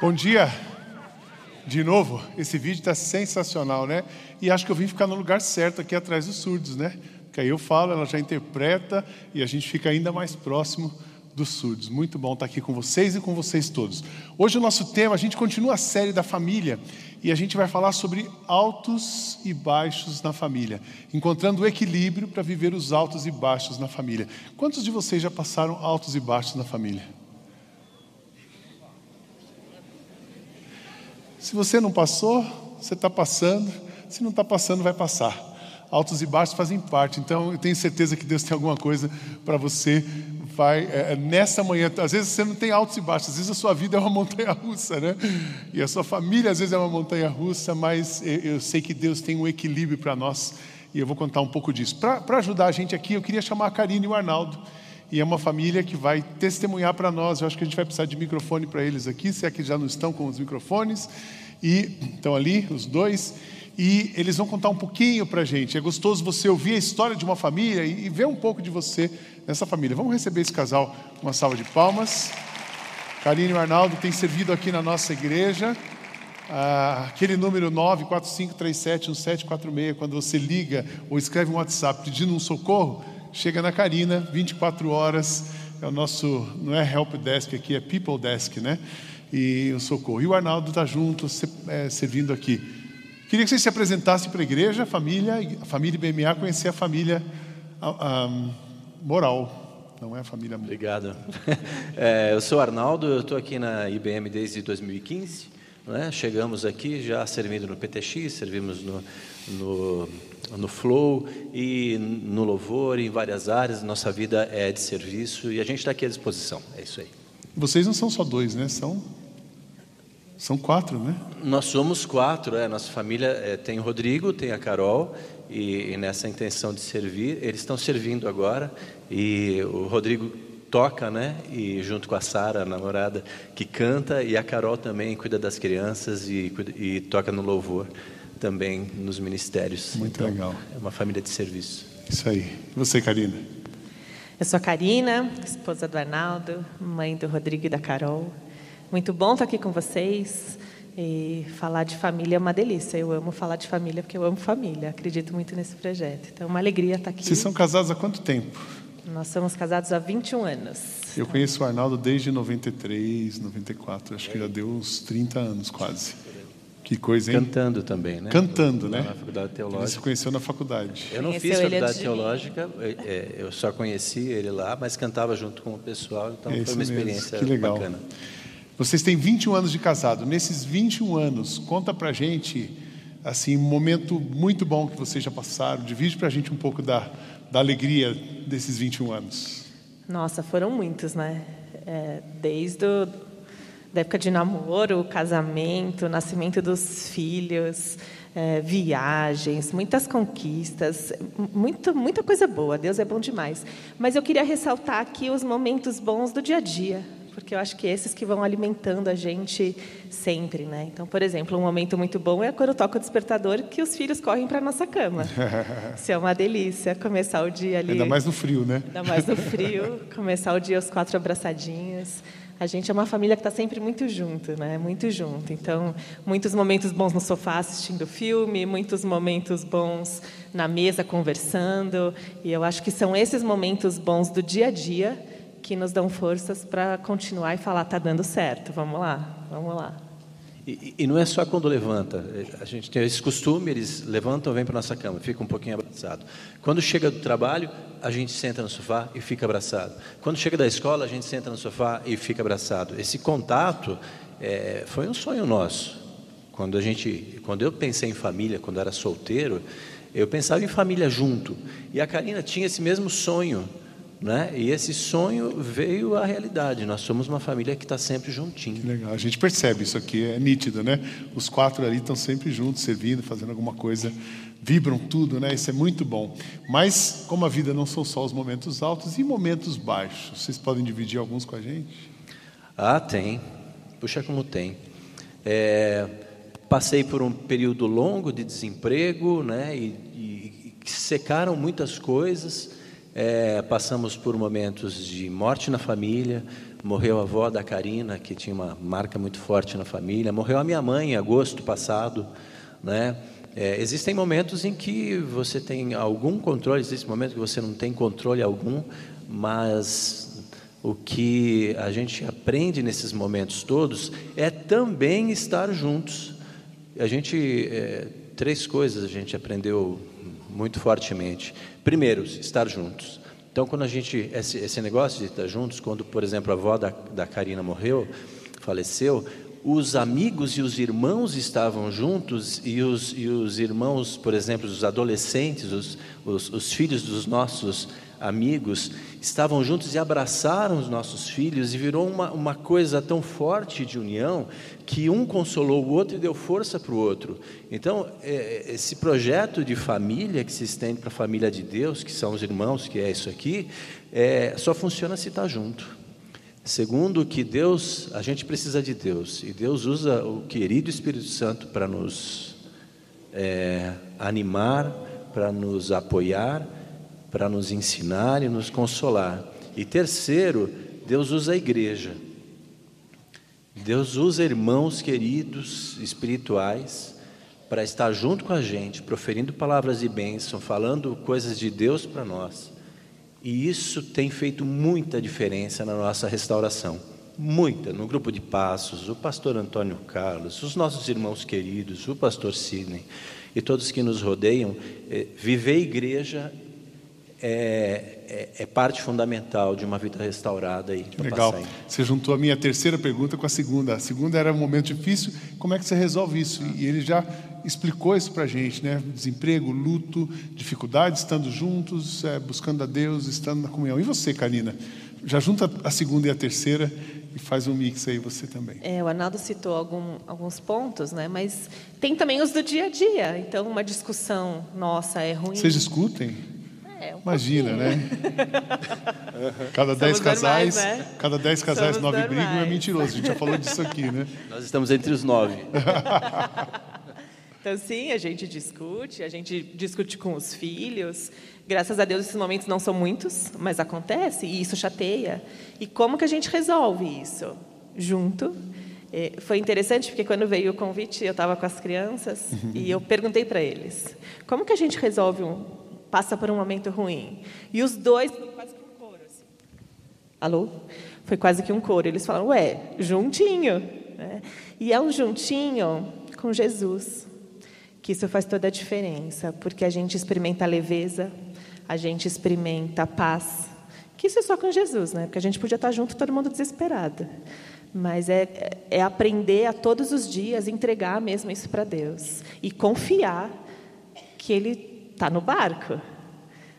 Bom dia. De novo, esse vídeo está sensacional, né? E acho que eu vim ficar no lugar certo aqui atrás dos surdos, né? Porque aí eu falo, ela já interpreta e a gente fica ainda mais próximo dos surdos. Muito bom estar aqui com vocês e com vocês todos. Hoje o nosso tema, a gente continua a série da família e a gente vai falar sobre altos e baixos na família, encontrando o equilíbrio para viver os altos e baixos na família. Quantos de vocês já passaram altos e baixos na família? Se você não passou, você está passando. Se não está passando, vai passar. Altos e baixos fazem parte. Então, eu tenho certeza que Deus tem alguma coisa para você. Vai é, é, nessa manhã. Às vezes você não tem altos e baixos. Às vezes a sua vida é uma montanha russa, né? E a sua família às vezes é uma montanha russa. Mas eu, eu sei que Deus tem um equilíbrio para nós. E eu vou contar um pouco disso. Para ajudar a gente aqui, eu queria chamar a Karine e o Arnaldo e é uma família que vai testemunhar para nós. Eu acho que a gente vai precisar de microfone para eles aqui, se é que já não estão com os microfones. E estão ali, os dois. E eles vão contar um pouquinho para a gente. É gostoso você ouvir a história de uma família e, e ver um pouco de você nessa família. Vamos receber esse casal com uma salva de palmas. Karine e Arnaldo têm servido aqui na nossa igreja. Ah, aquele número 945371746, quando você liga ou escreve um WhatsApp pedindo um socorro, chega na Carina, 24 horas, é o nosso, não é help desk aqui, é people desk, né? E o socorro. E o Arnaldo está junto, é, servindo aqui. Queria que vocês se apresentassem para a igreja, a família, a família BMA, conhecer a família a, a, moral, não é a família. Obrigado. É, eu sou Arnaldo, eu estou aqui na IBM desde 2015. Né? Chegamos aqui já servindo no PTX, servimos no, no no flow e no louvor, em várias áreas. Nossa vida é de serviço e a gente está aqui à disposição. É isso aí. Vocês não são só dois, né? São são quatro, né? Nós somos quatro. É. Nossa família é, tem o Rodrigo, tem a Carol e, e nessa intenção de servir, eles estão servindo agora e o Rodrigo toca, né? E junto com a Sara, a namorada, que canta e a Carol também cuida das crianças e, e toca no louvor também nos ministérios. Muito então, legal. É uma família de serviço. Isso aí. E você, Karina? Eu sou a Karina, esposa do Arnaldo, mãe do Rodrigo e da Carol. Muito bom estar aqui com vocês. E falar de família é uma delícia. Eu amo falar de família porque eu amo família. Acredito muito nesse projeto. Então, é uma alegria estar aqui. Vocês são casados há quanto tempo? Nós somos casados há 21 anos. Eu conheço o Arnaldo desde 93, 94. Acho que já deu uns 30 anos quase. Que coisa, hein? Cantando também, né? Cantando, né? Na faculdade teológica. Ele se conheceu na faculdade. Eu não Conheceu fiz faculdade teológica, é, eu só conheci ele lá, mas cantava junto com o pessoal, então é foi uma experiência que legal. bacana. Vocês têm 21 anos de casado. Nesses 21 anos, conta pra gente assim, um momento muito bom que vocês já passaram. Divide pra gente um pouco da, da alegria desses 21 anos. Nossa, foram muitos, né? É, desde o da época de namoro, casamento, nascimento dos filhos, é, viagens, muitas conquistas, muito, muita coisa boa. Deus é bom demais. Mas eu queria ressaltar aqui os momentos bons do dia a dia, porque eu acho que esses que vão alimentando a gente sempre, né? Então, por exemplo, um momento muito bom é quando toca o despertador que os filhos correm para a nossa cama. Isso é uma delícia, começar o dia ali. Ainda mais no frio, né? Ainda mais no frio, começar o dia os quatro abraçadinhos. A gente é uma família que está sempre muito junto, né? Muito junto. Então, muitos momentos bons no sofá assistindo filme, muitos momentos bons na mesa conversando. E eu acho que são esses momentos bons do dia a dia que nos dão forças para continuar e falar tá dando certo. Vamos lá, vamos lá. E, não é só quando levanta. A gente tem esse costume, eles levantam, vêm para nossa cama, fica um pouquinho abraçado. Quando chega do trabalho, a gente senta no sofá e fica abraçado. Quando chega da escola, a gente senta no sofá e fica abraçado. Esse contato é, foi um sonho nosso. Quando a gente, quando eu pensei em família, quando era solteiro, eu pensava em família junto. E a Karina tinha esse mesmo sonho né? E esse sonho veio à realidade. Nós somos uma família que está sempre juntinho. Que legal. A gente percebe isso aqui, é nítido, né? Os quatro ali estão sempre juntos, servindo, fazendo alguma coisa, vibram tudo, né? Isso é muito bom. Mas, como a vida não são só os momentos altos e momentos baixos, vocês podem dividir alguns com a gente? Ah, tem. Puxa, como tem. É, passei por um período longo de desemprego, né? E, e, e secaram muitas coisas É, passamos por momentos de morte na família. Morreu a avó da Karina, que tinha uma marca muito forte na família. Morreu a minha mãe em agosto passado, né? É, existem momentos em que você tem algum controle, existem momentos que você não tem controle algum, mas o que a gente aprende nesses momentos todos é também estar juntos. A gente é, três coisas a gente aprendeu muito fortemente. Primeiro, estar juntos. Então, quando a gente esse, esse negócio de estar juntos, quando por exemplo a avó da, da Karina morreu, faleceu, os amigos e os irmãos estavam juntos e os, e os irmãos, por exemplo, os adolescentes, os, os, os filhos dos nossos amigos, estavam juntos e abraçaram os nossos filhos e virou uma, uma coisa tão forte de união que um consolou o outro e deu força para o outro. Então, é, esse projeto de família que se estende para a família de Deus, que são os irmãos, que é isso aqui, é, só funciona se está junto. Segundo, que Deus, a gente precisa de Deus, e Deus usa o querido Espírito Santo para nos é, animar, para nos apoiar, para nos ensinar e nos consolar. E terceiro, Deus usa a igreja. Deus usa irmãos queridos espirituais para estar junto com a gente, proferindo palavras de bênção, falando coisas de Deus para nós. E isso tem feito muita diferença na nossa restauração. Muita, no grupo de passos, o pastor Antônio Carlos, os nossos irmãos queridos, o pastor Sidney e todos que nos rodeiam, eh, viver igreja é, é, é, parte fundamental de uma vida restaurada. Aí, Legal. Você juntou a minha terceira pergunta com a segunda. A segunda era um momento difícil, como é que você resolve isso? E ele já explicou isso para a gente, né? Desemprego, luto, dificuldades, estando juntos, é, buscando a Deus, estando na comunhão. E você, Karina? Já junta a segunda e a terceira e faz um mix aí você também. É, o Arnaldo citou algum, alguns pontos, né? Mas tem também os do dia a dia. Então, uma discussão nossa é ruim. Vocês discutem? É, um Imagina, pouquinho. né? Cada dez normais, casais, né? cada dez casais, Somos nove brigam é normais. mentiroso. A gente já falou disso aqui, né? Nós estamos entre os nove. Então, sim, a gente discute, a gente discute com os filhos. Graças a Deus, esses momentos não são muitos, mas acontece e isso chateia. E como que a gente resolve isso? Junto. Eh, Foi interessante porque quando veio o convite, eu estava com as crianças e eu perguntei para eles: como que a gente resolve um passa por um momento ruim? E os dois foi quase que um coro. Assim. Alô? Foi quase que um coro. Eles falaram: ué, juntinho. né? E é um juntinho com Jesus que isso faz toda a diferença, porque a gente experimenta a leveza, a gente experimenta a paz, que isso é só com Jesus, né? Porque a gente podia estar junto, todo mundo desesperado. Mas é, é aprender a todos os dias entregar mesmo isso para Deus e confiar que Ele está no barco.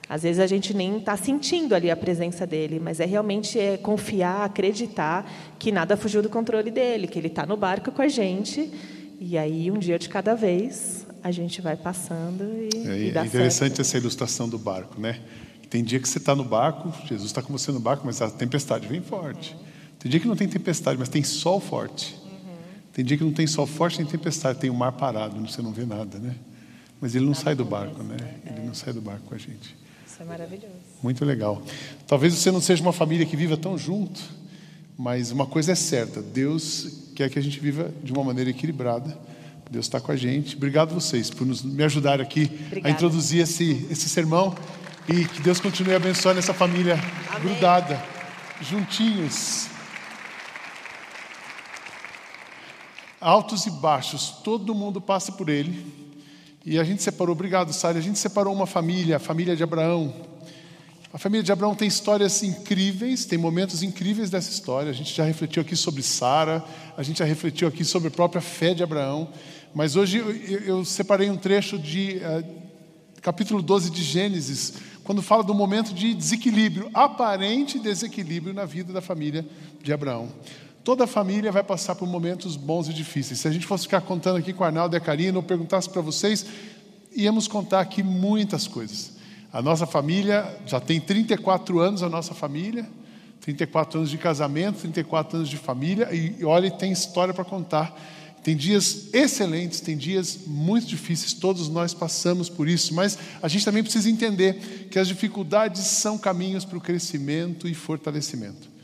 Às vezes a gente nem está sentindo ali a presença dele, mas é realmente é confiar, acreditar que nada fugiu do controle dele, que ele está no barco com a gente. E aí, um dia de cada vez, a gente vai passando e, É, e dá é interessante certo. essa ilustração do barco, né? Tem dia que você está no barco, Jesus está com você no barco, mas a tempestade vem forte. Tem dia que não tem tempestade, mas tem sol forte. Tem dia que não tem sol forte, tem tempestade, tem o mar parado, você não vê nada, né? Mas ele não sai do barco, né? Ele não sai do barco com a gente. Isso é maravilhoso. Muito legal. Talvez você não seja uma família que viva tão junto, mas uma coisa é certa: Deus quer que a gente viva de uma maneira equilibrada. Deus está com a gente. Obrigado vocês por nos, me ajudar aqui a Obrigada. introduzir esse, esse sermão e que Deus continue abençoando essa família Amém. grudada, juntinhos. Altos e baixos, todo mundo passa por ele. E a gente separou, obrigado, Sara. A gente separou uma família, a família de Abraão. A família de Abraão tem histórias incríveis, tem momentos incríveis dessa história. A gente já refletiu aqui sobre Sara, a gente já refletiu aqui sobre a própria fé de Abraão. Mas hoje eu, eu- separei um trecho de eh, capítulo 12 de Gênesis, quando fala do momento de desequilíbrio, aparente desequilíbrio na vida da família de Abraão. Toda família vai passar por momentos bons e difíceis. Se a gente fosse ficar contando aqui com a Arnaldo e a Karina, ou perguntasse para vocês, íamos contar aqui muitas coisas. A nossa família já tem 34 anos, a nossa família, 34 anos de casamento, 34 anos de família, e olha, tem história para contar. Tem dias excelentes, tem dias muito difíceis, todos nós passamos por isso, mas a gente também precisa entender que as dificuldades são caminhos para o crescimento e fortalecimento.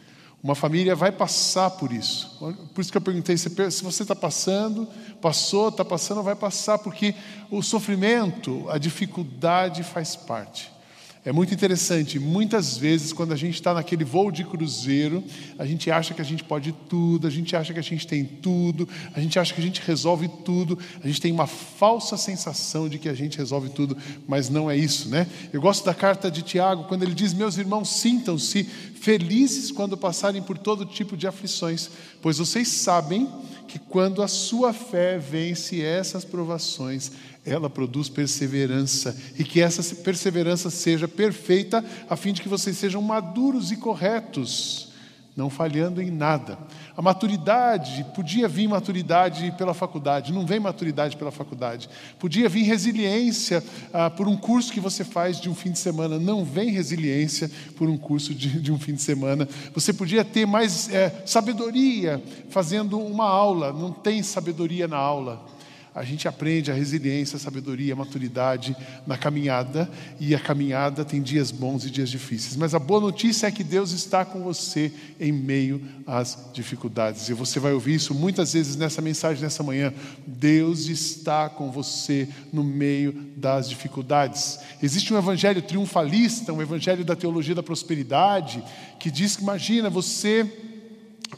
Uma família vai passar por isso. Por isso que eu perguntei se você está passando, passou, está passando, vai passar, porque o sofrimento, a dificuldade faz parte. É muito interessante, muitas vezes, quando a gente está naquele voo de cruzeiro, a gente acha que a gente pode tudo, a gente acha que a gente tem tudo, a gente acha que a gente resolve tudo, a gente tem uma falsa sensação de que a gente resolve tudo, mas não é isso, né? Eu gosto da carta de Tiago, quando ele diz: Meus irmãos, sintam-se felizes quando passarem por todo tipo de aflições, pois vocês sabem que quando a sua fé vence essas provações, ela produz perseverança e que essa perseverança seja perfeita, a fim de que vocês sejam maduros e corretos, não falhando em nada. A maturidade, podia vir maturidade pela faculdade, não vem maturidade pela faculdade. Podia vir resiliência ah, por um curso que você faz de um fim de semana, não vem resiliência por um curso de, de um fim de semana. Você podia ter mais é, sabedoria fazendo uma aula, não tem sabedoria na aula a gente aprende a resiliência, a sabedoria, a maturidade na caminhada, e a caminhada tem dias bons e dias difíceis. Mas a boa notícia é que Deus está com você em meio às dificuldades. E você vai ouvir isso muitas vezes nessa mensagem nessa manhã. Deus está com você no meio das dificuldades. Existe um evangelho triunfalista, um evangelho da teologia da prosperidade, que diz que imagina você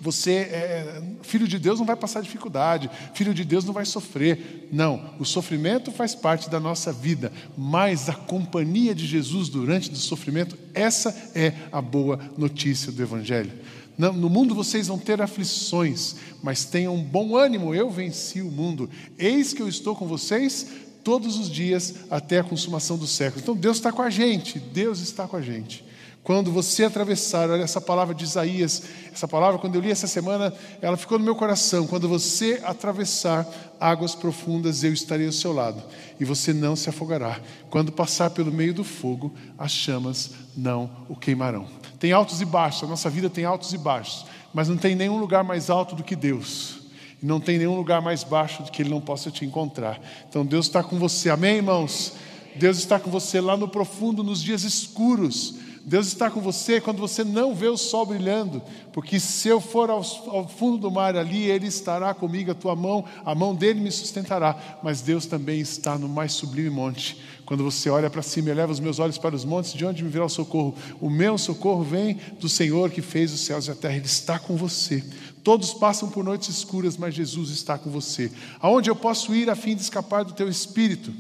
você, é, filho de Deus, não vai passar dificuldade, filho de Deus não vai sofrer. Não, o sofrimento faz parte da nossa vida, mas a companhia de Jesus durante o sofrimento, essa é a boa notícia do Evangelho. No mundo vocês vão ter aflições, mas tenham bom ânimo, eu venci o mundo. Eis que eu estou com vocês todos os dias até a consumação do século. Então Deus está com a gente, Deus está com a gente. Quando você atravessar, olha essa palavra de Isaías, essa palavra, quando eu li essa semana, ela ficou no meu coração. Quando você atravessar águas profundas, eu estarei ao seu lado, e você não se afogará. Quando passar pelo meio do fogo, as chamas não o queimarão. Tem altos e baixos, a nossa vida tem altos e baixos, mas não tem nenhum lugar mais alto do que Deus. E não tem nenhum lugar mais baixo do que Ele não possa te encontrar. Então Deus está com você, amém, irmãos? Deus está com você lá no profundo, nos dias escuros Deus está com você quando você não vê o sol brilhando, porque se eu for ao, ao, fundo do mar ali, Ele estará comigo, a tua mão, a mão dele me sustentará. Mas Deus também está no mais sublime monte. Quando você olha para cima eleva os meus olhos para os montes, de onde me virá o socorro? O meu socorro vem do Senhor que fez os céus e a terra, Ele está com você. Todos passam por noites escuras, mas Jesus está com você. Aonde eu posso ir a fim de escapar do teu espírito?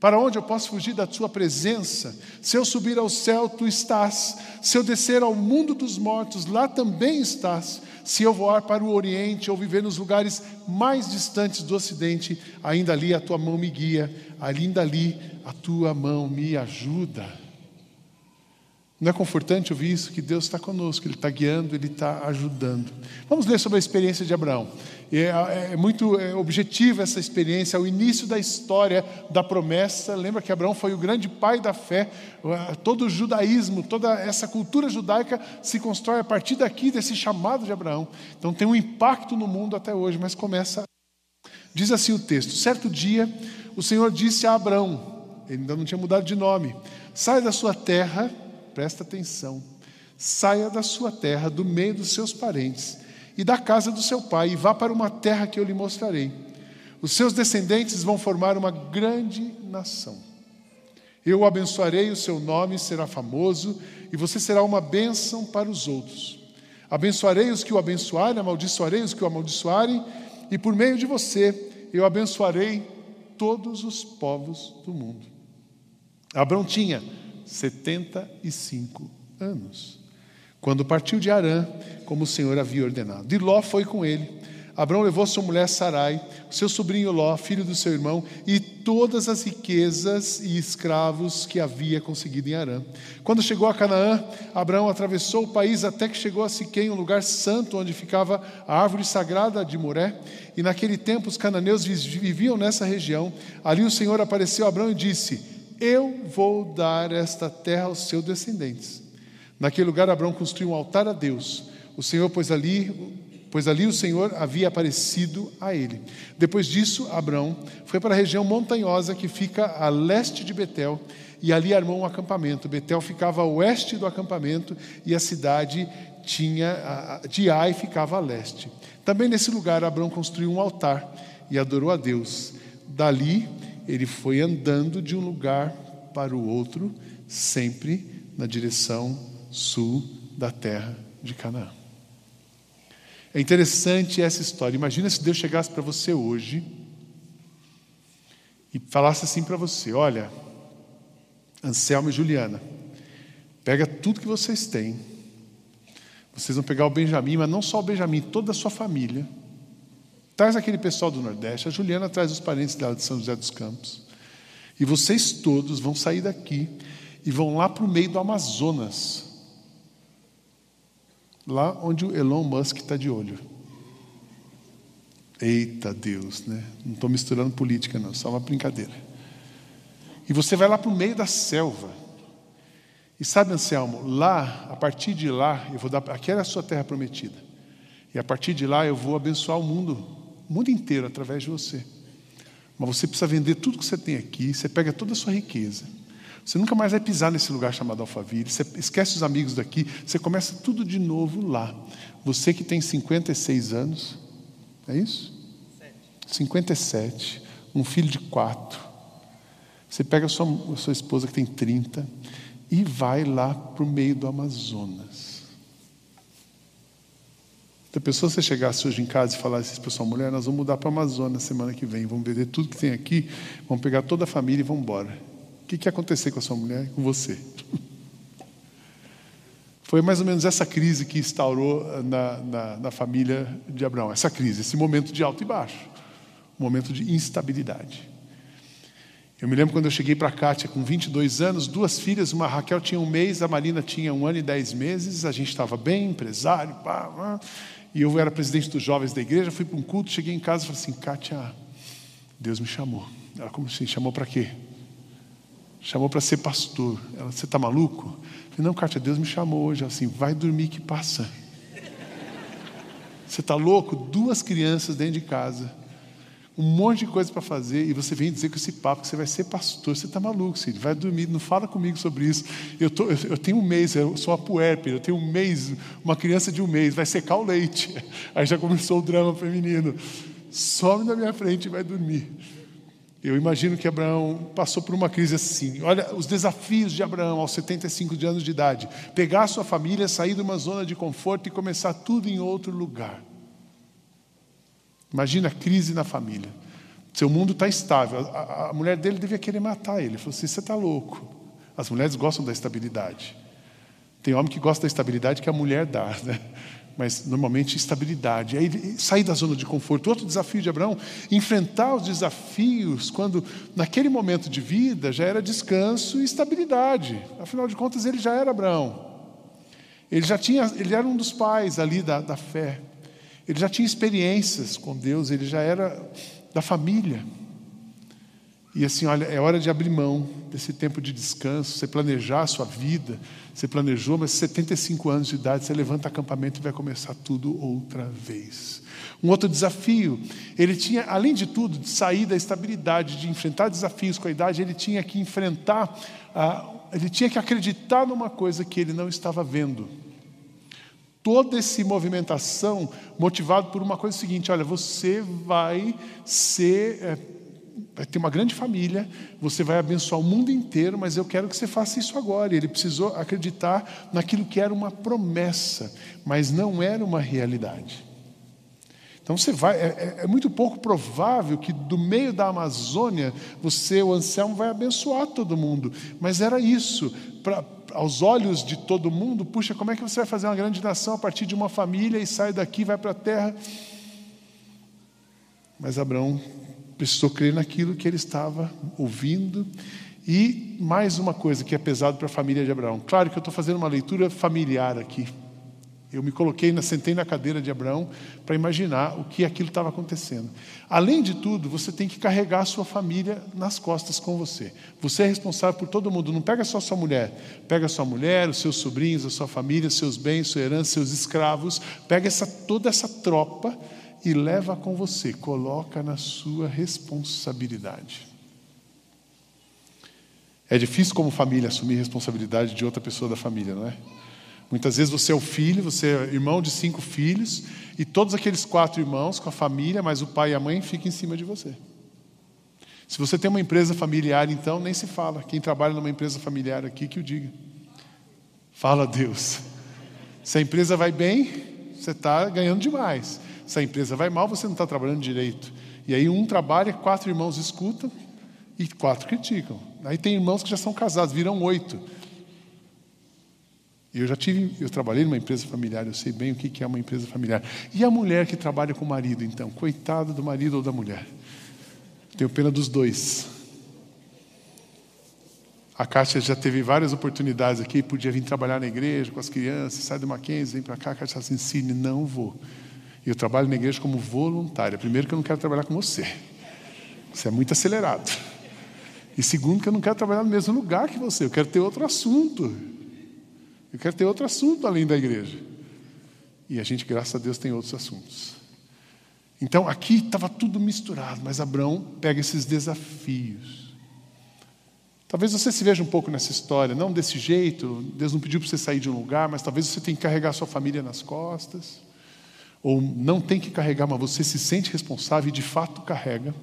Para onde eu posso fugir da tua presença? Se eu subir ao céu, tu estás. Se eu descer ao mundo dos mortos, lá também estás. Se eu voar para o oriente ou viver nos lugares mais distantes do ocidente, ainda ali a tua mão me guia, ainda ali a tua mão me ajuda. Não é confortante ouvir isso? Que Deus está conosco, Ele está guiando, Ele está ajudando. Vamos ler sobre a experiência de Abraão. É, é muito é, objetiva essa experiência, é o início da história da promessa. Lembra que Abraão foi o grande pai da fé. Todo o judaísmo, toda essa cultura judaica se constrói a partir daqui, desse chamado de Abraão. Então tem um impacto no mundo até hoje, mas começa. Diz assim o texto: Certo dia, o Senhor disse a Abraão, ele ainda não tinha mudado de nome: Sai da sua terra presta atenção. Saia da sua terra, do meio dos seus parentes e da casa do seu pai, e vá para uma terra que eu lhe mostrarei. Os seus descendentes vão formar uma grande nação. Eu o abençoarei, o seu nome será famoso, e você será uma bênção para os outros. Abençoarei os que o abençoarem, amaldiçoarei os que o amaldiçoarem, e por meio de você eu abençoarei todos os povos do mundo. Abraão tinha 75 anos. Quando partiu de Arã, como o Senhor havia ordenado. E Ló foi com ele. Abraão levou sua mulher Sarai, seu sobrinho Ló, filho do seu irmão, e todas as riquezas e escravos que havia conseguido em Arã. Quando chegou a Canaã, Abraão atravessou o país até que chegou a Siquém, um lugar santo onde ficava a árvore sagrada de Moré. E naquele tempo os cananeus viviam nessa região. Ali o Senhor apareceu a Abraão e disse: eu vou dar esta terra aos seus descendentes. Naquele lugar, Abraão construiu um altar a Deus. O Senhor pôs ali pois ali o Senhor havia aparecido a ele. Depois disso, Abrão foi para a região montanhosa que fica a leste de Betel e ali armou um acampamento. Betel ficava a oeste do acampamento e a cidade tinha de Ai ficava a leste. Também nesse lugar Abrão construiu um altar e adorou a Deus. Dali ele foi andando de um lugar para o outro, sempre na direção sul da terra de Canaã. É interessante essa história. Imagina se Deus chegasse para você hoje e falasse assim para você: Olha, Anselmo e Juliana, pega tudo que vocês têm. Vocês vão pegar o Benjamin, mas não só o Benjamin, toda a sua família. Traz aquele pessoal do Nordeste, a Juliana traz os parentes dela de São José dos Campos. E vocês todos vão sair daqui e vão lá para o meio do Amazonas. Lá onde o Elon Musk está de olho. Eita Deus, né? Não estou misturando política, não, só uma brincadeira. E você vai lá para o meio da selva. E sabe, Anselmo, lá, a partir de lá, eu vou dar. Aquela é a sua terra prometida. E a partir de lá eu vou abençoar o mundo, o mundo inteiro através de você. Mas você precisa vender tudo que você tem aqui, você pega toda a sua riqueza. Você nunca mais vai pisar nesse lugar chamado Alphaville. Você esquece os amigos daqui, você começa tudo de novo lá. Você que tem 56 anos, é isso? 57. Um filho de quatro. Você pega a sua, a sua esposa que tem 30 e vai lá para o meio do Amazonas. A pessoa você chegasse hoje em casa e falasse para sua mulher, nós vamos mudar para o Amazonas semana que vem, vamos vender tudo que tem aqui, vamos pegar toda a família e vamos embora. O que, que ia acontecer com a sua mulher e com você? Foi mais ou menos essa crise que instaurou na, na, na família de Abraão, essa crise, esse momento de alto e baixo, um momento de instabilidade. Eu me lembro quando eu cheguei para a Kátia com 22 anos, duas filhas, uma Raquel tinha um mês, a Marina tinha um ano e dez meses, a gente estava bem, empresário, pá, pá, e eu era presidente dos jovens da igreja, fui para um culto, cheguei em casa e falei assim, Kátia, Deus me chamou. Ela como assim, chamou para quê? Chamou para ser pastor. Ela, você está maluco? Eu falei, não, Kátia, Deus me chamou hoje, assim, vai dormir que passa. Você está louco? Duas crianças dentro de casa um monte de coisa para fazer e você vem dizer com esse papo que você vai ser pastor. Você está maluco, Cid. Vai dormir, não fala comigo sobre isso. Eu, tô, eu, eu tenho um mês, eu sou uma puérpera, eu tenho um mês, uma criança de um mês, vai secar o leite. Aí já começou o drama feminino. Some na minha frente e vai dormir. Eu imagino que Abraão passou por uma crise assim. Olha os desafios de Abraão aos 75 anos de idade: pegar sua família, sair de uma zona de conforto e começar tudo em outro lugar. Imagina a crise na família. Seu mundo está estável. A, a, mulher dele devia querer matar ele. Ele falou assim: você está louco. As mulheres gostam da estabilidade. Tem homem que gosta da estabilidade que a mulher dá, né? mas normalmente estabilidade. Aí sair da zona de conforto. Outro desafio de Abraão, enfrentar os desafios quando naquele momento de vida já era descanso e estabilidade. Afinal de contas, ele já era Abraão. Ele já tinha, ele era um dos pais ali da, da fé. Ele já tinha experiências com Deus, ele já era da família. E assim, olha, é hora de abrir mão desse tempo de descanso, você planejar a sua vida, você planejou, mas 75 anos de idade, você levanta acampamento e vai começar tudo outra vez. Um outro desafio, ele tinha, além de tudo, de sair da estabilidade, de enfrentar desafios com a idade, ele tinha que enfrentar, ele tinha que acreditar numa coisa que ele não estava vendo toda essa movimentação motivado por uma coisa seguinte: olha, você vai ser, é, vai ter uma grande família, você vai abençoar o mundo inteiro, mas eu quero que você faça isso agora. Ele precisou acreditar naquilo que era uma promessa, mas não era uma realidade. Então você vai, é, é, é muito pouco provável que do meio da Amazônia você, o Anselmo, vai abençoar todo mundo. Mas era isso. Aos olhos de todo mundo, puxa, como é que você vai fazer uma grande nação a partir de uma família e sai daqui, vai para a terra? Mas Abraão precisou crer naquilo que ele estava ouvindo. E mais uma coisa que é pesado para a família de Abraão. Claro que eu estou fazendo uma leitura familiar aqui. Eu me coloquei, sentei na cadeira de Abraão para imaginar o que aquilo estava acontecendo. Além de tudo, você tem que carregar a sua família nas costas com você. Você é responsável por todo mundo. Não pega só sua mulher. Pega sua mulher, os seus sobrinhos, a sua família, seus bens, sua herança, seus escravos. Pega essa, toda essa tropa e leva com você. Coloca na sua responsabilidade. É difícil como família assumir responsabilidade de outra pessoa da família, não é? Muitas vezes você é o filho, você é irmão de cinco filhos, e todos aqueles quatro irmãos com a família, mas o pai e a mãe ficam em cima de você. Se você tem uma empresa familiar, então, nem se fala. Quem trabalha numa empresa familiar aqui, que o diga. Fala a Deus. Se a empresa vai bem, você está ganhando demais. Se a empresa vai mal, você não está trabalhando direito. E aí um trabalha, quatro irmãos escutam e quatro criticam. Aí tem irmãos que já são casados, viram oito. Eu já tive, eu trabalhei numa empresa familiar, eu sei bem o que é uma empresa familiar. E a mulher que trabalha com o marido, então? Coitada do marido ou da mulher. Tenho pena dos dois. A Kátia já teve várias oportunidades aqui, podia vir trabalhar na igreja com as crianças, sai do Mackenzie, vem para cá, a Kátia assim, Cine, não vou. Eu trabalho na igreja como voluntária. Primeiro que eu não quero trabalhar com você. Você é muito acelerado. E segundo que eu não quero trabalhar no mesmo lugar que você, eu quero ter outro assunto. Eu quero ter outro assunto além da igreja. E a gente, graças a Deus, tem outros assuntos. Então aqui estava tudo misturado, mas Abraão pega esses desafios. Talvez você se veja um pouco nessa história, não desse jeito, Deus não pediu para você sair de um lugar, mas talvez você tenha que carregar sua família nas costas. Ou não tem que carregar, mas você se sente responsável e de fato carrega.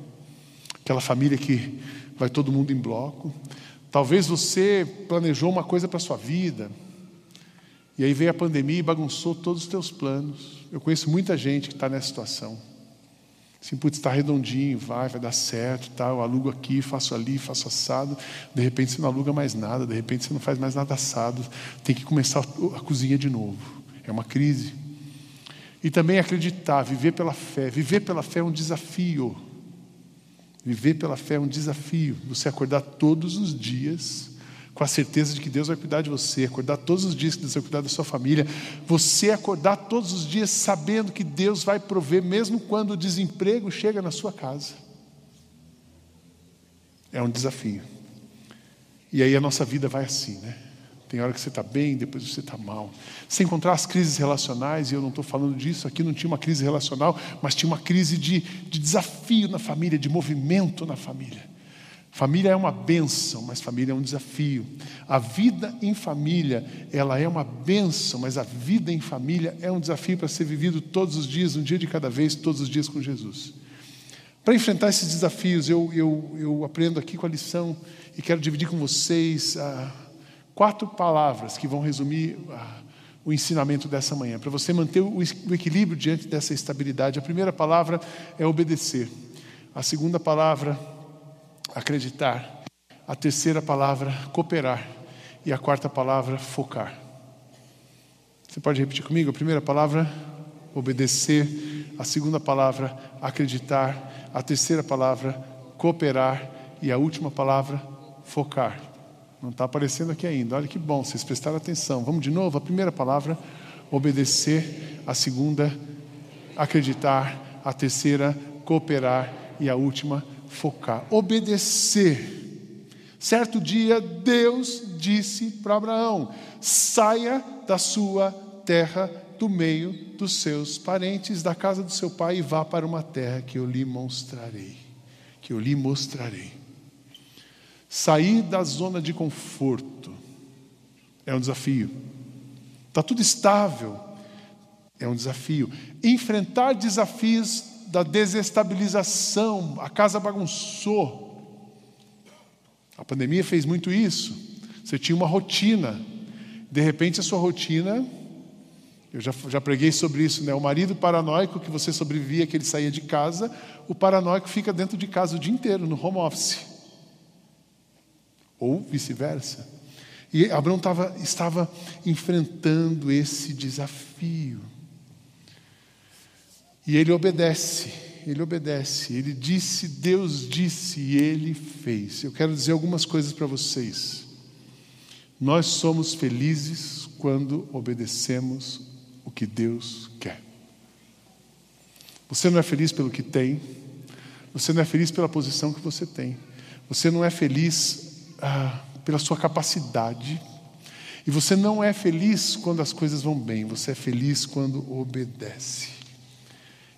Aquela família que vai todo mundo em bloco. Talvez você planejou uma coisa para sua vida, e aí veio a pandemia e bagunçou todos os teus planos. Eu conheço muita gente que está nessa situação. Assim, putz, está redondinho, vai, vai dar certo, tá, eu alugo aqui, faço ali, faço assado. De repente você não aluga mais nada, de repente você não faz mais nada assado. Tem que começar a cozinha de novo. É uma crise. E também acreditar, viver pela fé. Viver pela fé é um desafio. Viver pela fé é um desafio. Você acordar todos os dias com a certeza de que Deus vai cuidar de você, acordar todos os dias que Deus vai cuidar da sua família, você acordar todos os dias sabendo que Deus vai prover, mesmo quando o desemprego chega na sua casa. É um desafio. E aí a nossa vida vai assim, né? Tem hora que você está bem, depois você está mal. Sem encontrar as crises relacionais, e eu não estou falando disso, aqui não tinha uma crise relacional, mas tinha uma crise de, de desafio na família, de movimento na família. Família é uma bênção, mas família é um desafio. A vida em família, ela é uma bênção, mas a vida em família é um desafio para ser vivido todos os dias, um dia de cada vez, todos os dias com Jesus. Para enfrentar esses desafios, eu, eu, eu aprendo aqui com a lição e quero dividir com vocês ah, quatro palavras que vão resumir ah, o ensinamento dessa manhã, para você manter o, o equilíbrio diante dessa estabilidade. A primeira palavra é obedecer. A segunda palavra acreditar. A terceira palavra, cooperar. E a quarta palavra, focar. Você pode repetir comigo? A primeira palavra, obedecer. A segunda palavra, acreditar. A terceira palavra, cooperar. E a última palavra, focar. Não está aparecendo aqui ainda. Olha que bom, vocês prestaram atenção. Vamos de novo? A primeira palavra, obedecer. A segunda, acreditar. A terceira, cooperar. E a última, focar, obedecer. Certo dia, Deus disse para Abraão: saia da sua terra, do meio dos seus parentes, da casa do seu pai, e vá para uma terra que eu lhe mostrarei. Que eu lhe mostrarei. Sair da zona de conforto é um desafio. Está tudo estável, é um desafio. Enfrentar desafios da desestabilização, a casa bagunçou. A pandemia fez muito isso. Você tinha uma rotina, de repente a sua rotina, eu já, já preguei sobre isso, né? O marido paranoico que você sobrevivia, que ele saía de casa, o paranoico fica dentro de casa o dia inteiro, no home office. Ou vice-versa. E Abraão tava, estava enfrentando esse desafio. E ele obedece, ele obedece. Ele disse, Deus disse e ele fez. Eu quero dizer algumas coisas para vocês. Nós somos felizes quando obedecemos o que Deus quer. Você não é feliz pelo que tem, você não é feliz pela posição que você tem, você não é feliz ah, pela sua capacidade, e você não é feliz quando as coisas vão bem, você é feliz quando obedece.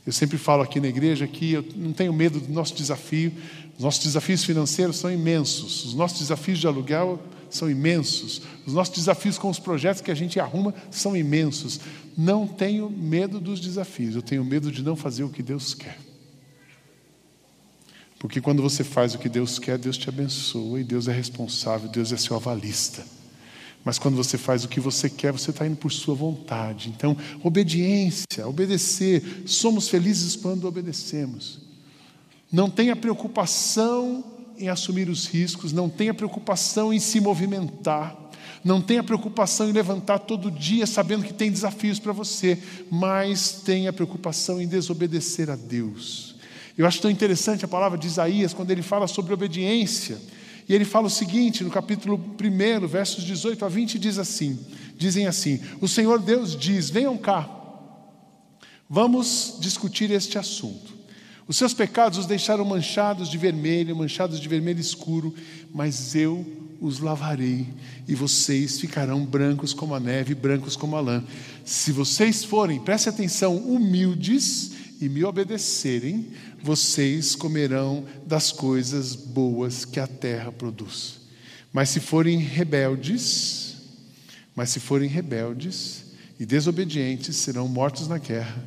Eu sempre falo aqui na igreja que eu não tenho medo do nosso desafio. Os nossos desafios financeiros são imensos, os nossos desafios de aluguel são imensos, os nossos desafios com os projetos que a gente arruma são imensos. Não tenho medo dos desafios, eu tenho medo de não fazer o que Deus quer. Porque quando você faz o que Deus quer, Deus te abençoa e Deus é responsável, Deus é seu avalista. Mas quando você faz o que você quer, você está indo por sua vontade. Então, obediência, obedecer. Somos felizes quando obedecemos. Não tenha preocupação em assumir os riscos, não tenha preocupação em se movimentar, não tenha preocupação em levantar todo dia sabendo que tem desafios para você, mas tenha preocupação em desobedecer a Deus. Eu acho tão interessante a palavra de Isaías quando ele fala sobre obediência. E ele fala o seguinte, no capítulo 1, versos 18 a 20, diz assim: dizem assim: O Senhor Deus diz: venham cá, vamos discutir este assunto. Os seus pecados os deixaram manchados de vermelho, manchados de vermelho escuro, mas eu os lavarei e vocês ficarão brancos como a neve, brancos como a lã. Se vocês forem, preste atenção, humildes e me obedecerem, vocês comerão das coisas boas que a terra produz. Mas se forem rebeldes, mas se forem rebeldes e desobedientes, serão mortos na guerra.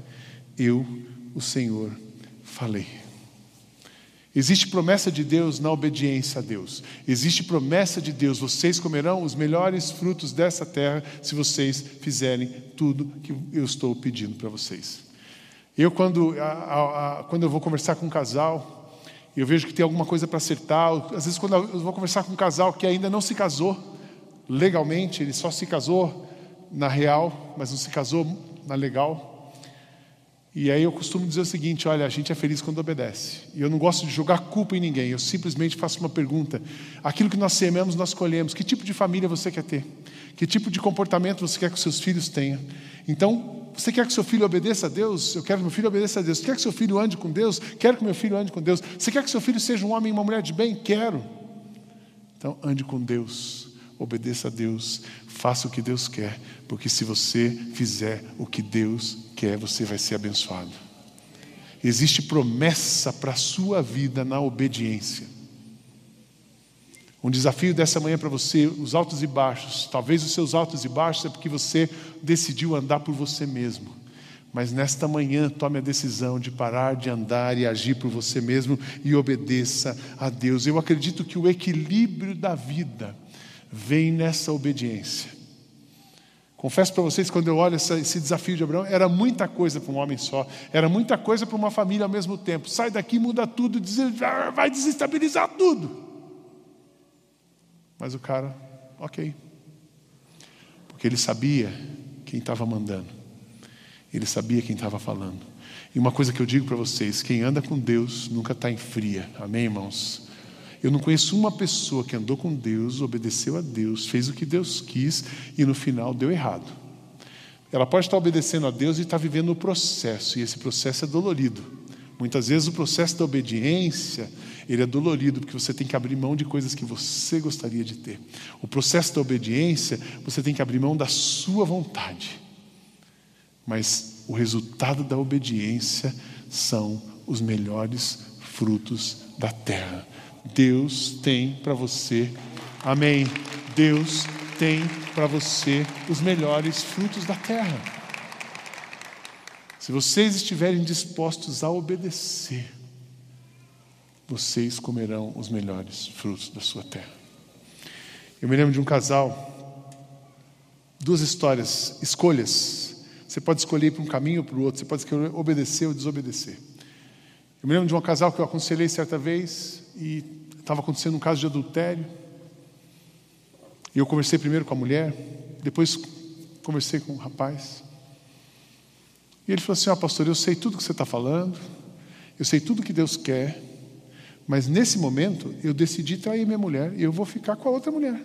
Eu, o Senhor, falei. Existe promessa de Deus na obediência a Deus. Existe promessa de Deus, vocês comerão os melhores frutos dessa terra se vocês fizerem tudo que eu estou pedindo para vocês. Eu, quando, a, a, quando eu vou conversar com um casal, eu vejo que tem alguma coisa para acertar. Às vezes, quando eu vou conversar com um casal que ainda não se casou legalmente, ele só se casou na real, mas não se casou na legal. E aí eu costumo dizer o seguinte: olha, a gente é feliz quando obedece. E eu não gosto de jogar culpa em ninguém, eu simplesmente faço uma pergunta. Aquilo que nós sememos, nós colhemos. Que tipo de família você quer ter? Que tipo de comportamento você quer que os seus filhos tenham? Então, você quer que seu filho obedeça a Deus? Eu quero que meu filho obedeça a Deus. Você quer que seu filho ande com Deus? Quero que meu filho ande com Deus. Você quer que seu filho seja um homem e uma mulher de bem? Quero. Então, ande com Deus. Obedeça a Deus. Faça o que Deus quer. Porque se você fizer o que Deus quer, você vai ser abençoado. Existe promessa para a sua vida na obediência. Um desafio dessa manhã para você, os altos e baixos. Talvez os seus altos e baixos é porque você decidiu andar por você mesmo. Mas nesta manhã, tome a decisão de parar de andar e agir por você mesmo e obedeça a Deus. Eu acredito que o equilíbrio da vida vem nessa obediência. Confesso para vocês, quando eu olho essa, esse desafio de Abraão, era muita coisa para um homem só, era muita coisa para uma família ao mesmo tempo. Sai daqui, muda tudo, vai desestabilizar tudo. Mas o cara, ok. Porque ele sabia quem estava mandando, ele sabia quem estava falando. E uma coisa que eu digo para vocês: quem anda com Deus nunca está em fria, amém, irmãos? Eu não conheço uma pessoa que andou com Deus, obedeceu a Deus, fez o que Deus quis e no final deu errado. Ela pode estar obedecendo a Deus e estar vivendo o processo, e esse processo é dolorido. Muitas vezes o processo da obediência ele é dolorido porque você tem que abrir mão de coisas que você gostaria de ter. O processo da obediência, você tem que abrir mão da sua vontade. Mas o resultado da obediência são os melhores frutos da terra. Deus tem para você, amém. Deus tem para você os melhores frutos da terra. Se vocês estiverem dispostos a obedecer, vocês comerão os melhores frutos da sua terra. Eu me lembro de um casal, duas histórias, escolhas. Você pode escolher para um caminho ou para o outro, você pode escolher obedecer ou desobedecer. Eu me lembro de um casal que eu aconselhei certa vez e estava acontecendo um caso de adultério. E eu conversei primeiro com a mulher, depois conversei com o rapaz. E ele falou assim: Ó, oh, pastor, eu sei tudo que você está falando, eu sei tudo que Deus quer, mas nesse momento eu decidi trair minha mulher e eu vou ficar com a outra mulher.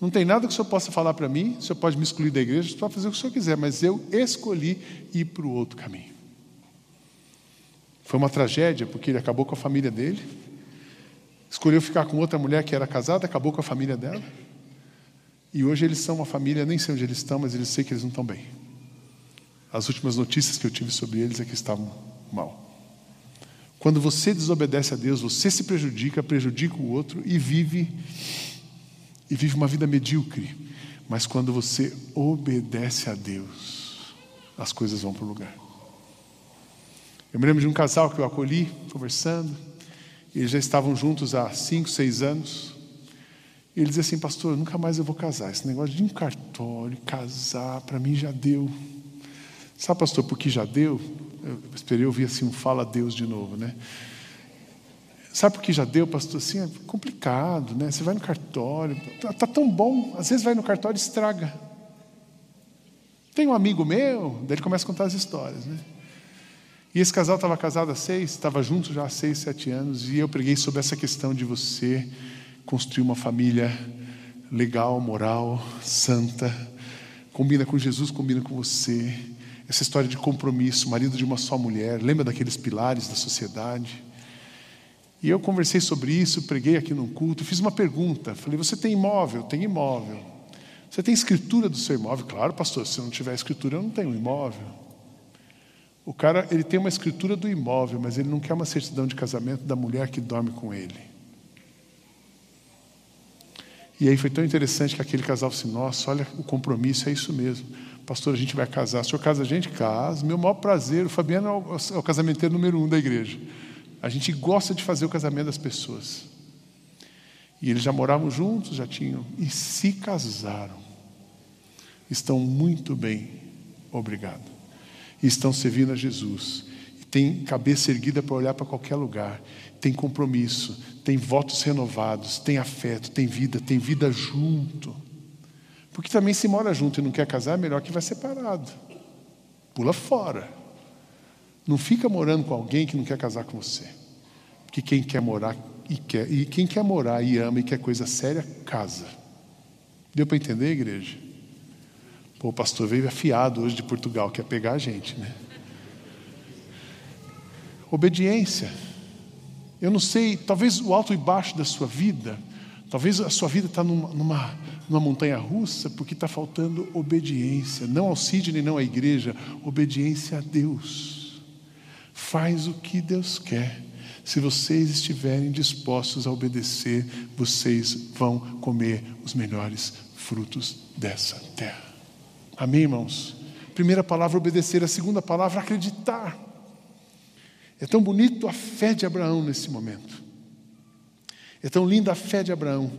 Não tem nada que o senhor possa falar para mim, o senhor pode me excluir da igreja, o senhor pode fazer o que o senhor quiser, mas eu escolhi ir para o outro caminho. Foi uma tragédia, porque ele acabou com a família dele, escolheu ficar com outra mulher que era casada, acabou com a família dela, e hoje eles são uma família, nem sei onde eles estão, mas eles sei que eles não estão bem. As últimas notícias que eu tive sobre eles é que estavam mal. Quando você desobedece a Deus, você se prejudica, prejudica o outro e vive e vive uma vida medíocre. Mas quando você obedece a Deus, as coisas vão para o lugar. Eu me lembro de um casal que eu acolhi, conversando. Eles já estavam juntos há cinco, seis anos. Ele dizia assim, pastor, nunca mais eu vou casar. Esse negócio de um cartório, casar, para mim já deu. Sabe, pastor, porque já deu? Eu esperei ouvir assim um fala a Deus de novo, né? Sabe por que já deu, pastor? Assim, é complicado, né? Você vai no cartório, tá, tá tão bom, às vezes vai no cartório e estraga. Tem um amigo meu, daí ele começa a contar as histórias, né? E esse casal estava casado há seis, estava junto já há seis, sete anos, e eu preguei sobre essa questão de você construir uma família legal, moral, santa, combina com Jesus, combina com você. Essa história de compromisso, marido de uma só mulher, lembra daqueles pilares da sociedade? E eu conversei sobre isso, preguei aqui num culto, fiz uma pergunta. Falei: Você tem imóvel? Tem imóvel. Você tem escritura do seu imóvel? Claro, pastor, se não tiver escritura, eu não tenho imóvel. O cara, ele tem uma escritura do imóvel, mas ele não quer uma certidão de casamento da mulher que dorme com ele. E aí foi tão interessante que aquele casal disse: Nossa, olha o compromisso, é isso mesmo. Pastor, a gente vai casar. O senhor casa a gente? Casa. Meu maior prazer. O Fabiano é o casamenteiro número um da igreja. A gente gosta de fazer o casamento das pessoas. E eles já moravam juntos, já tinham, e se casaram. Estão muito bem, obrigado. E estão servindo a Jesus. E tem cabeça erguida para olhar para qualquer lugar. Tem compromisso, tem votos renovados, tem afeto, tem vida, tem vida junto. Porque também se mora junto e não quer casar, é melhor que vai separado. Pula fora. Não fica morando com alguém que não quer casar com você. Porque quem quer morar e quer, e quem quer morar e ama e quer coisa séria, casa. Deu para entender, igreja? Pô, o pastor veio afiado hoje de Portugal, quer pegar a gente, né? Obediência. Eu não sei, talvez o alto e baixo da sua vida, talvez a sua vida está numa, numa, numa montanha russa porque está faltando obediência, não ao Sidney, não à igreja, obediência a Deus. Faz o que Deus quer. Se vocês estiverem dispostos a obedecer, vocês vão comer os melhores frutos dessa terra. Amém, irmãos? Primeira palavra, obedecer. A segunda palavra, acreditar. É tão bonito a fé de Abraão nesse momento. É tão linda a fé de Abraão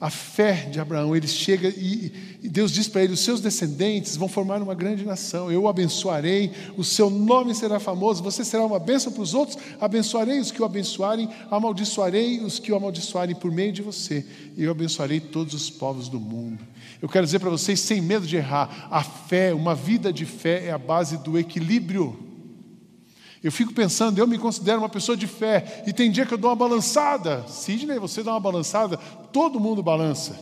a fé de Abraão. Ele chega e, Deus diz para ele: os seus descendentes vão formar uma grande nação. Eu o abençoarei, o seu nome será famoso, você será uma bênção para os outros. Abençoarei os que o abençoarem, amaldiçoarei os que o amaldiçoarem por meio de você. E eu abençoarei todos os povos do mundo. Eu quero dizer para vocês, sem medo de errar, a fé, uma vida de fé é a base do equilíbrio. Eu fico pensando, eu me considero uma pessoa de fé, e tem dia que eu dou uma balançada. Sidney, você dá uma balançada, todo mundo balança.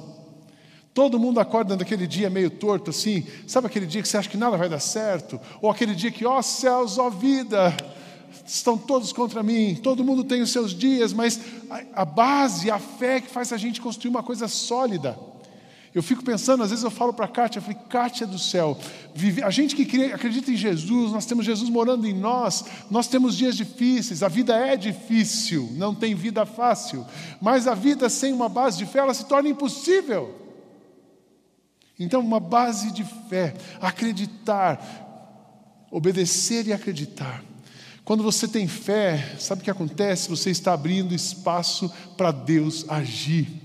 Todo mundo acorda naquele dia meio torto assim, sabe aquele dia que você acha que nada vai dar certo? Ou aquele dia que, ó céus, ó vida, estão todos contra mim, todo mundo tem os seus dias, mas a, a base, a fé que faz a gente construir uma coisa sólida. Eu fico pensando, às vezes eu falo para a Kátia, eu falei, Kátia do céu, a gente que acredita em Jesus, nós temos Jesus morando em nós, nós temos dias difíceis, a vida é difícil, não tem vida fácil, mas a vida sem uma base de fé, ela se torna impossível. Então, uma base de fé, acreditar, obedecer e acreditar. Quando você tem fé, sabe o que acontece? Você está abrindo espaço para Deus agir.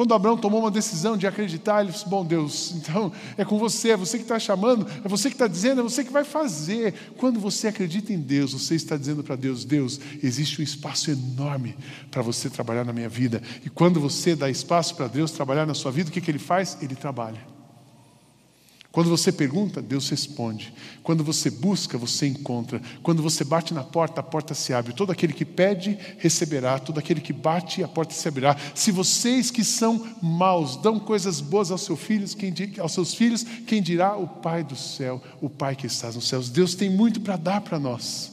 Quando Abraão tomou uma decisão de acreditar, ele disse: Bom Deus, então é com você, é você que está chamando, é você que está dizendo, é você que vai fazer. Quando você acredita em Deus, você está dizendo para Deus: Deus, existe um espaço enorme para você trabalhar na minha vida. E quando você dá espaço para Deus trabalhar na sua vida, o que, que ele faz? Ele trabalha. Quando você pergunta, Deus responde. Quando você busca, você encontra. Quando você bate na porta, a porta se abre. Todo aquele que pede, receberá. Todo aquele que bate, a porta se abrirá. Se vocês que são maus dão coisas boas aos seus filhos, quem, aos seus filhos, quem dirá o Pai do céu, o Pai que está nos céus. Deus tem muito para dar para nós.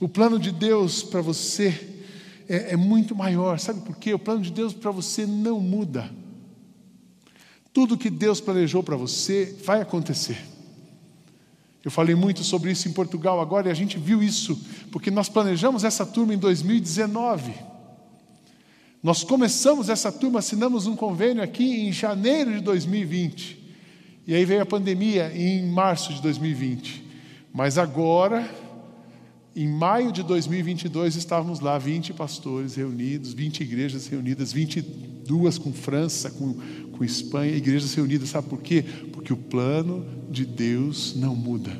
O plano de Deus para você é, é muito maior. Sabe por quê? O plano de Deus para você não muda. Tudo que Deus planejou para você vai acontecer. Eu falei muito sobre isso em Portugal agora e a gente viu isso, porque nós planejamos essa turma em 2019. Nós começamos essa turma, assinamos um convênio aqui em janeiro de 2020. E aí veio a pandemia em março de 2020. Mas agora, em maio de 2022, estávamos lá, 20 pastores reunidos, 20 igrejas reunidas, 22 com França, com, com Espanha, igrejas reunidas. Sabe por quê? Porque o plano de Deus não muda.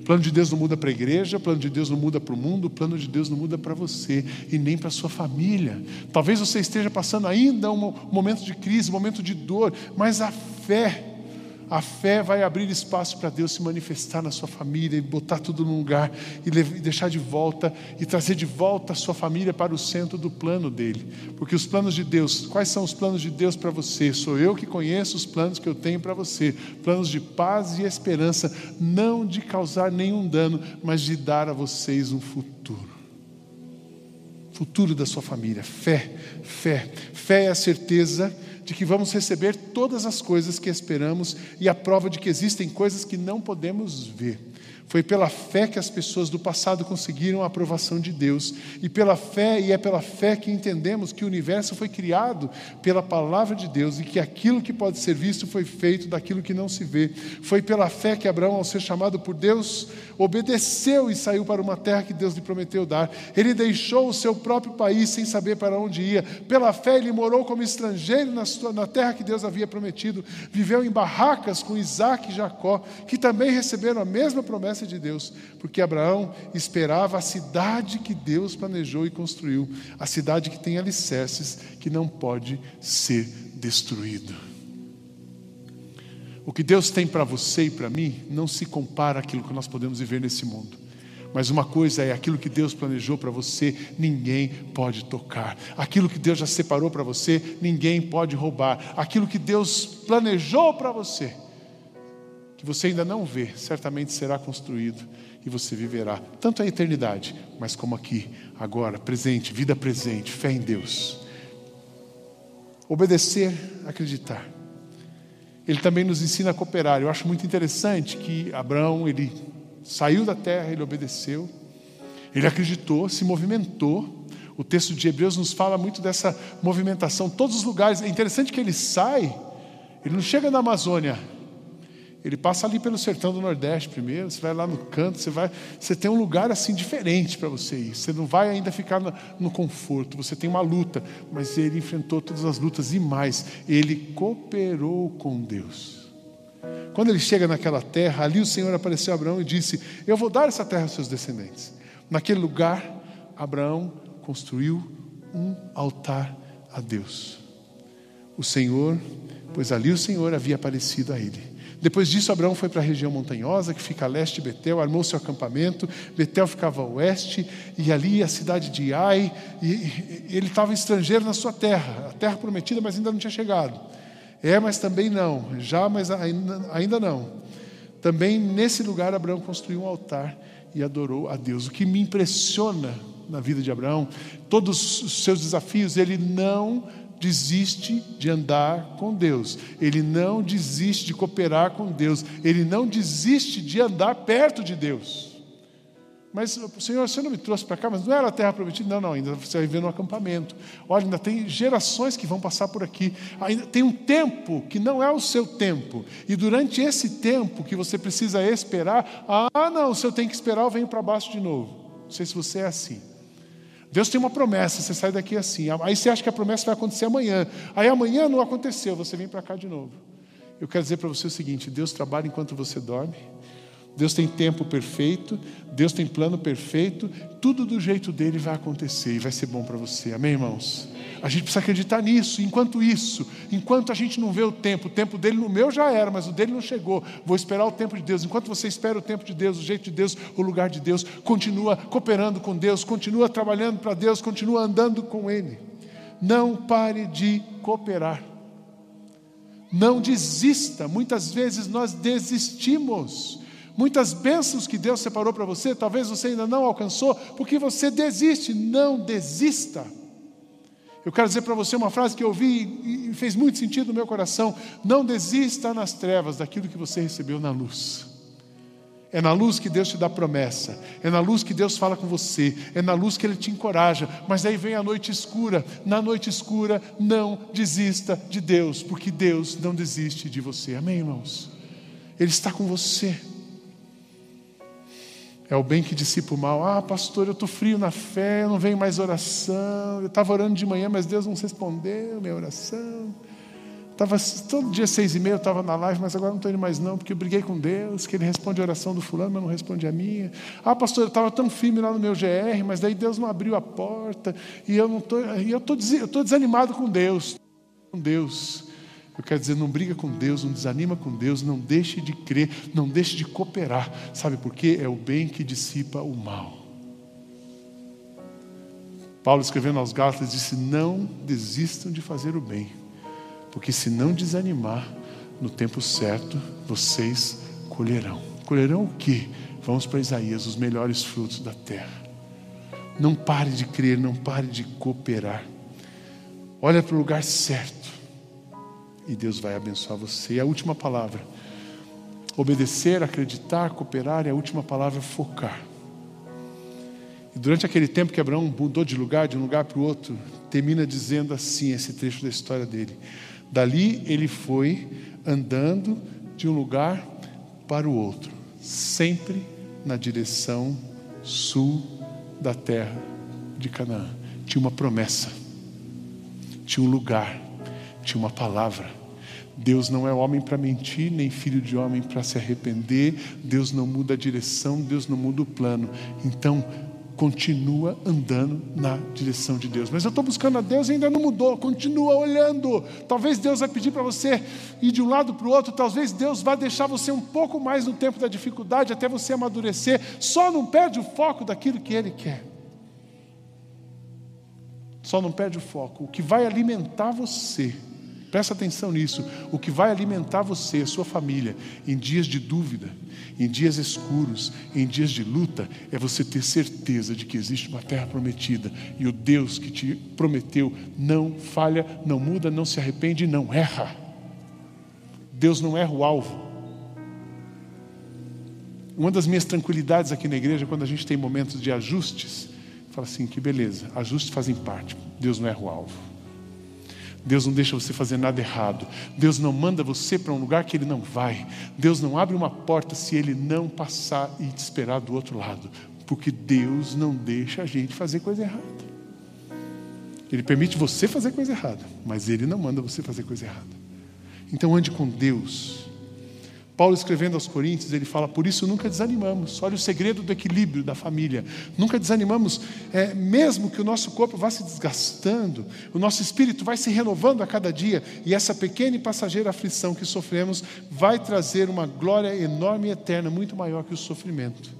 O plano de Deus não muda para a igreja, o plano de Deus não muda para o mundo, o plano de Deus não muda para você e nem para sua família. Talvez você esteja passando ainda um momento de crise, um momento de dor, mas a fé a fé vai abrir espaço para Deus se manifestar na sua família e botar tudo no lugar e deixar de volta e trazer de volta a sua família para o centro do plano dele. Porque os planos de Deus, quais são os planos de Deus para você? Sou eu que conheço os planos que eu tenho para você. Planos de paz e esperança, não de causar nenhum dano, mas de dar a vocês um futuro. Futuro da sua família. Fé, fé. Fé é a certeza de que vamos receber todas as coisas que esperamos e a prova de que existem coisas que não podemos ver. Foi pela fé que as pessoas do passado conseguiram a aprovação de Deus. E pela fé, e é pela fé que entendemos que o universo foi criado pela palavra de Deus e que aquilo que pode ser visto foi feito daquilo que não se vê. Foi pela fé que Abraão, ao ser chamado por Deus, obedeceu e saiu para uma terra que Deus lhe prometeu dar. Ele deixou o seu próprio país sem saber para onde ia. Pela fé, ele morou como estrangeiro na, sua, na terra que Deus havia prometido. Viveu em barracas com Isaac e Jacó, que também receberam a mesma promessa promessa de Deus, porque Abraão esperava a cidade que Deus planejou e construiu, a cidade que tem alicerces que não pode ser destruído. O que Deus tem para você e para mim não se compara àquilo que nós podemos viver nesse mundo. Mas uma coisa é aquilo que Deus planejou para você, ninguém pode tocar. Aquilo que Deus já separou para você, ninguém pode roubar. Aquilo que Deus planejou para você, que você ainda não vê, certamente será construído e você viverá, tanto a eternidade, mas como aqui, agora, presente, vida presente, fé em Deus. Obedecer, acreditar. Ele também nos ensina a cooperar. Eu acho muito interessante que Abraão, ele saiu da terra, ele obedeceu, ele acreditou, se movimentou. O texto de Hebreus nos fala muito dessa movimentação. Todos os lugares, é interessante que ele sai, ele não chega na Amazônia, ele passa ali pelo sertão do Nordeste primeiro, você vai lá no canto, você vai, você tem um lugar assim diferente para você ir. Você não vai ainda ficar no, no, conforto, você tem uma luta, mas ele enfrentou todas as lutas e mais, ele cooperou com Deus. Quando ele chega naquela terra, ali o Senhor apareceu a Abraão e disse: "Eu vou dar essa terra aos seus descendentes". Naquele lugar, Abraão construiu um altar a Deus. O Senhor, pois ali o Senhor havia aparecido a ele. Depois disso, Abraão foi para a região montanhosa, que fica a leste de Betel, armou seu acampamento. Betel ficava a oeste, e ali a cidade de Ai. E ele estava estrangeiro na sua terra, a terra prometida, mas ainda não tinha chegado. É, mas também não. Já, mas ainda, ainda não. Também nesse lugar, Abraão construiu um altar e adorou a Deus. O que me impressiona na vida de Abraão, todos os seus desafios, ele não desiste de andar com Deus, ele não desiste de cooperar com Deus, ele não desiste de andar perto de Deus. Mas, Senhor, você não me trouxe para cá, mas não era a terra prometida? Não, não, ainda você vai viver no acampamento. Olha, ainda tem gerações que vão passar por aqui. Ainda tem um tempo que não é o seu tempo. E durante esse tempo que você precisa esperar, ah, não, se eu tenho que esperar, eu venho para baixo de novo. Não sei se você é assim. Deus tem uma promessa, você sai daqui assim. Aí você acha que a promessa vai acontecer amanhã. Aí amanhã não aconteceu, você vem para cá de novo. Eu quero dizer para você o seguinte: Deus trabalha enquanto você dorme, Deus tem tempo perfeito, Deus tem plano perfeito, tudo do jeito dele vai acontecer e vai ser bom para você. Amém, irmãos? A gente precisa acreditar nisso. Enquanto isso, enquanto a gente não vê o tempo, o tempo dele no meu já era, mas o dele não chegou. Vou esperar o tempo de Deus. Enquanto você espera o tempo de Deus, o jeito de Deus, o lugar de Deus, continua cooperando com Deus, continua trabalhando para Deus, continua andando com Ele. Não pare de cooperar. Não desista. Muitas vezes nós desistimos. Muitas bênçãos que Deus separou para você, talvez você ainda não alcançou, porque você desiste. Não desista. Eu quero dizer para você uma frase que eu ouvi e fez muito sentido no meu coração: não desista nas trevas daquilo que você recebeu na luz. É na luz que Deus te dá promessa, é na luz que Deus fala com você, é na luz que Ele te encoraja, mas aí vem a noite escura. Na noite escura, não desista de Deus, porque Deus não desiste de você. Amém, irmãos? Ele está com você. É o bem que dissipa o mal. Ah, pastor, eu estou frio na fé, não vem mais oração. Eu estava orando de manhã, mas Deus não respondeu minha oração. Tava, todo dia seis e meia eu estava na live, mas agora não estou indo mais não, porque eu briguei com Deus, que Ele responde a oração do fulano, mas não responde a minha. Ah, pastor, eu estava tão firme lá no meu GR, mas daí Deus não abriu a porta, e eu não tô, e eu estou desanimado com Deus. Com Deus. Eu quero dizer, não briga com Deus, não desanima com Deus, não deixe de crer, não deixe de cooperar. Sabe por quê? É o bem que dissipa o mal. Paulo escrevendo aos Gálatas disse: Não desistam de fazer o bem, porque se não desanimar, no tempo certo vocês colherão. Colherão o quê? Vamos para Isaías, os melhores frutos da terra. Não pare de crer, não pare de cooperar. Olha para o lugar certo e Deus vai abençoar você. E a última palavra, obedecer, acreditar, cooperar, e a última palavra, focar. E durante aquele tempo que Abraão mudou de lugar, de um lugar para o outro, termina dizendo assim esse trecho da história dele. Dali ele foi andando de um lugar para o outro, sempre na direção sul da terra de Canaã. Tinha uma promessa, tinha um lugar, tinha uma palavra. Deus não é homem para mentir, nem filho de homem para se arrepender. Deus não muda a direção, Deus não muda o plano. Então, continua andando na direção de Deus. Mas eu estou buscando a Deus e ainda não mudou. Continua olhando. Talvez Deus vai pedir para você ir de um lado para o outro. Talvez Deus vá deixar você um pouco mais no tempo da dificuldade até você amadurecer. Só não perde o foco daquilo que Ele quer. Só não perde o foco. O que vai alimentar você Presta atenção nisso. O que vai alimentar você, sua família, em dias de dúvida, em dias escuros, em dias de luta, é você ter certeza de que existe uma terra prometida e o Deus que te prometeu não falha, não muda, não se arrepende, não erra. Deus não erra o alvo. Uma das minhas tranquilidades aqui na igreja, quando a gente tem momentos de ajustes, fala assim: que beleza, ajustes fazem parte, Deus não erra o alvo. Deus não deixa você fazer nada errado. Deus não manda você para um lugar que Ele não vai. Deus não abre uma porta se Ele não passar e te esperar do outro lado. Porque Deus não deixa a gente fazer coisa errada. Ele permite você fazer coisa errada, mas Ele não manda você fazer coisa errada. Então ande com Deus Paulo escrevendo aos Coríntios, ele fala: por isso nunca desanimamos. Olha o segredo do equilíbrio da família. Nunca desanimamos, é, mesmo que o nosso corpo vá se desgastando, o nosso espírito vai se renovando a cada dia, e essa pequena e passageira aflição que sofremos vai trazer uma glória enorme e eterna, muito maior que o sofrimento.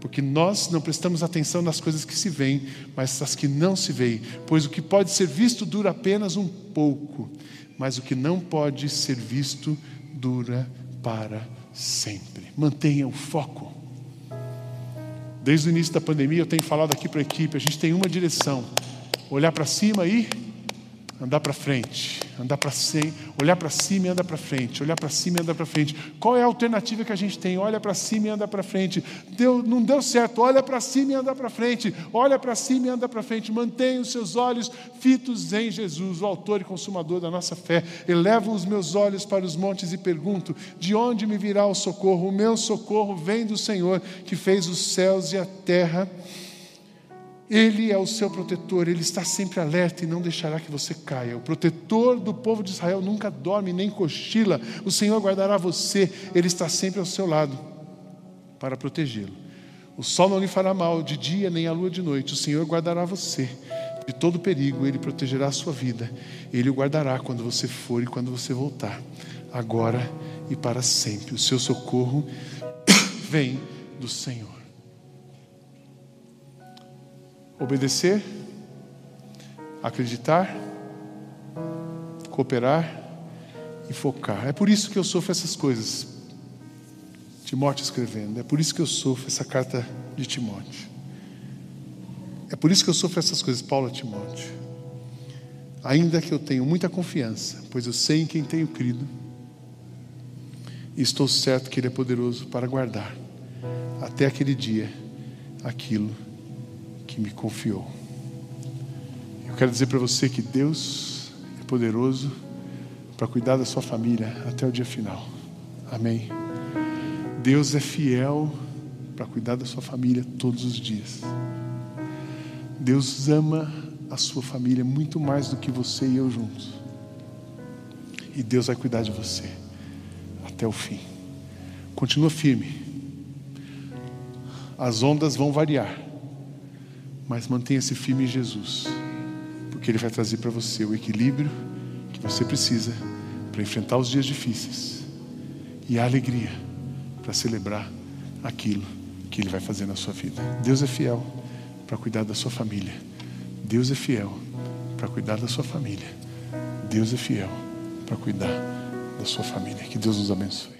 Porque nós não prestamos atenção nas coisas que se veem, mas nas que não se veem. Pois o que pode ser visto dura apenas um pouco, mas o que não pode ser visto dura para sempre. Mantenha o foco. Desde o início da pandemia, eu tenho falado aqui para a equipe: a gente tem uma direção, olhar para cima e andar para frente andar para cima, olhar para cima e andar para frente, olhar para cima e andar para frente. Qual é a alternativa que a gente tem? Olha para cima e anda para frente. Deu, não deu certo, olha para cima e anda para frente. Olha para cima e anda para frente. Mantenha os seus olhos fitos em Jesus, o autor e consumador da nossa fé. Elevo os meus olhos para os montes e pergunto: de onde me virá o socorro? O meu socorro vem do Senhor, que fez os céus e a terra. Ele é o seu protetor, ele está sempre alerta e não deixará que você caia. O protetor do povo de Israel nunca dorme nem cochila. O Senhor guardará você, ele está sempre ao seu lado. para protegê-lo. O sol não lhe fará mal de dia, nem a lua de noite. O Senhor guardará você de todo perigo, ele protegerá a sua vida. Ele o guardará quando você for e quando você voltar, agora e para sempre. O seu socorro vem do Senhor. Obedecer, acreditar, cooperar e focar. É por isso que eu sofro essas coisas. Timóteo escrevendo, é por isso que eu sofro essa carta de Timóteo. É por isso que eu sofro essas coisas, Paulo a Timóteo. Ainda que eu tenho muita confiança, pois eu sei em quem tenho crido, e estou certo que Ele é poderoso para guardar até aquele dia aquilo que me confiou. Eu quero dizer para você que Deus é poderoso para cuidar da sua família até o dia final. Amém. Deus é fiel para cuidar da sua família todos os dias. Deus ama a sua família muito mais do que você e eu juntos. E Deus vai cuidar de você até o fim. Continua firme. As ondas vão variar, mas mantenha-se firme em Jesus, porque Ele vai trazer para você o equilíbrio que você precisa para enfrentar os dias difíceis e a alegria para celebrar aquilo que Ele vai fazer na sua vida. Deus é fiel para cuidar da sua família. Deus é fiel para cuidar da sua família. Deus é fiel para cuidar da sua família. Que Deus nos abençoe.